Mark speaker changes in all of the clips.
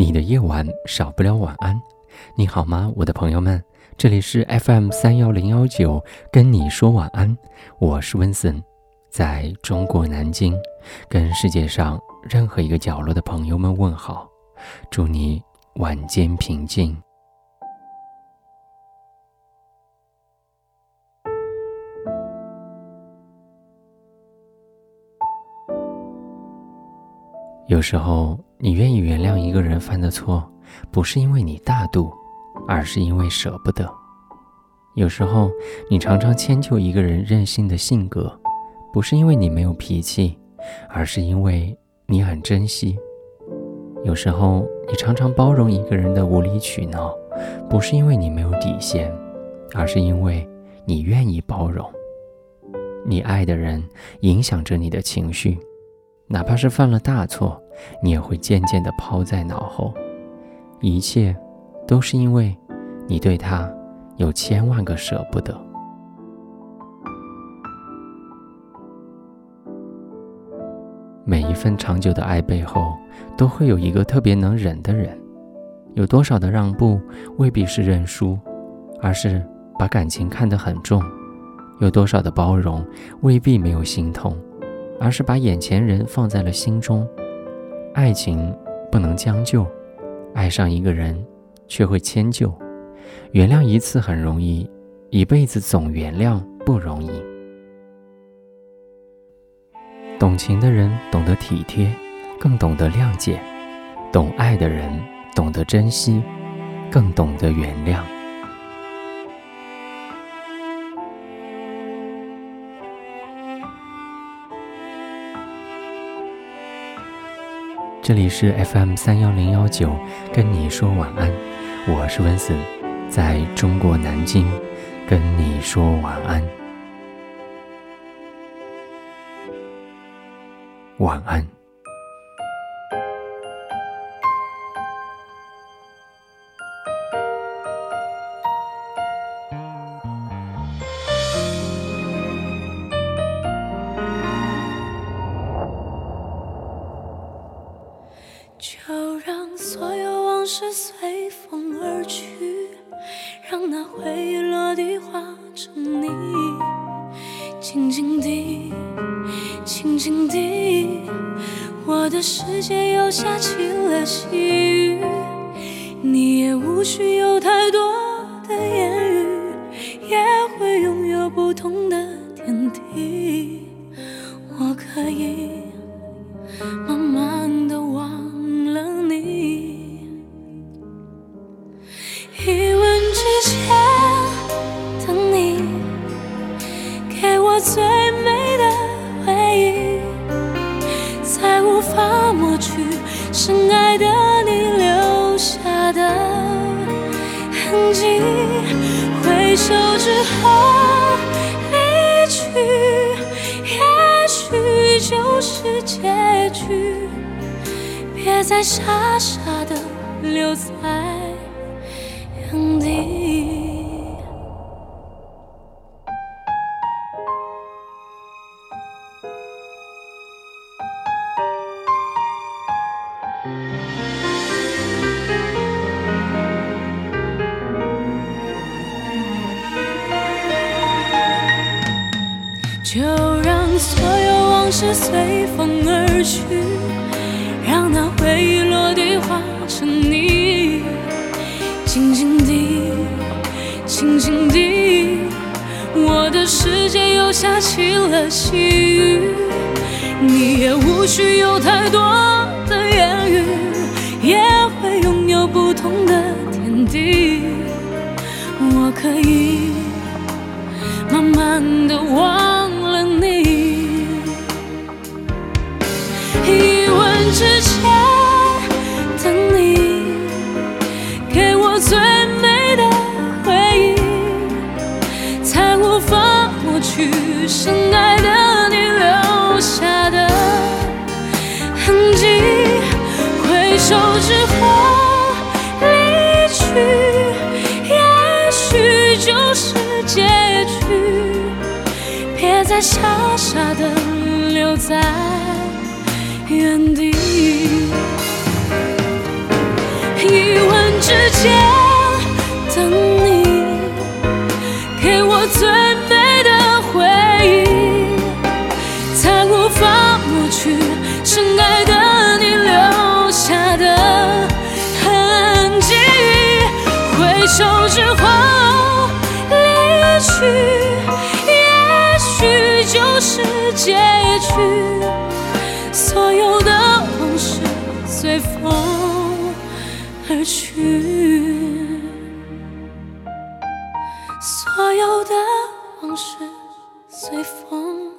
Speaker 1: 你的夜晚少不了晚安。你好吗，我的朋友们？这里是 FM 三幺零幺九，跟你说晚安。我是温森，在中国南京，跟世界上任何一个角落的朋友们问好，祝你晚间平静。有时候，你愿意原谅一个人犯的错，不是因为你大度，而是因为舍不得。有时候，你常常迁就一个人任性的性格，不是因为你没有脾气，而是因为你很珍惜。有时候，你常常包容一个人的无理取闹，不是因为你没有底线，而是因为你愿意包容。你爱的人影响着你的情绪。哪怕是犯了大错，你也会渐渐地抛在脑后。一切，都是因为你对他有千万个舍不得。每一份长久的爱背后，都会有一个特别能忍的人。有多少的让步，未必是认输，而是把感情看得很重；有多少的包容，未必没有心痛。而是把眼前人放在了心中。爱情不能将就，爱上一个人却会迁就。原谅一次很容易，一辈子总原谅不容易。懂情的人懂得体贴，更懂得谅解；懂爱的人懂得珍惜，更懂得原谅。这里是 FM 三幺零幺九，跟你说晚安，我是温森，在中国南京，跟你说晚安，晚安。
Speaker 2: 所有往事随风而去，让那回忆落地化成泥。静静地，静静地，我的世界又下起了细雨。你也无需有太多的言语，也会拥有不同的天地。我可以最美的回忆，再无法抹去深爱的你留下的痕迹。回首之后离去，也许就是结局。别再傻傻的留在就让所有往事随风而去。让那回忆落地化成泥，静静地，静静地，我的世界又下起了细雨。你也无需有太多的言语，也会拥有不同的天地。我可以慢慢的忘别再傻傻的留在原地。一吻之间等你，给我最美的回忆，才无法抹去深爱的你留下的痕迹。回首之后去，也许就是结局。所有的往事随风而去，所有的往事随风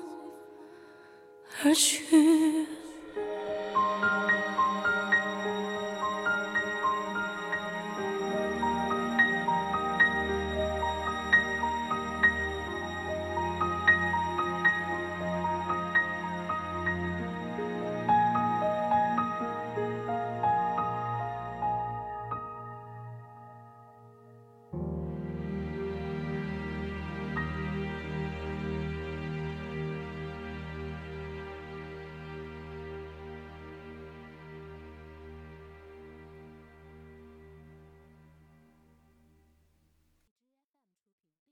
Speaker 2: 而去。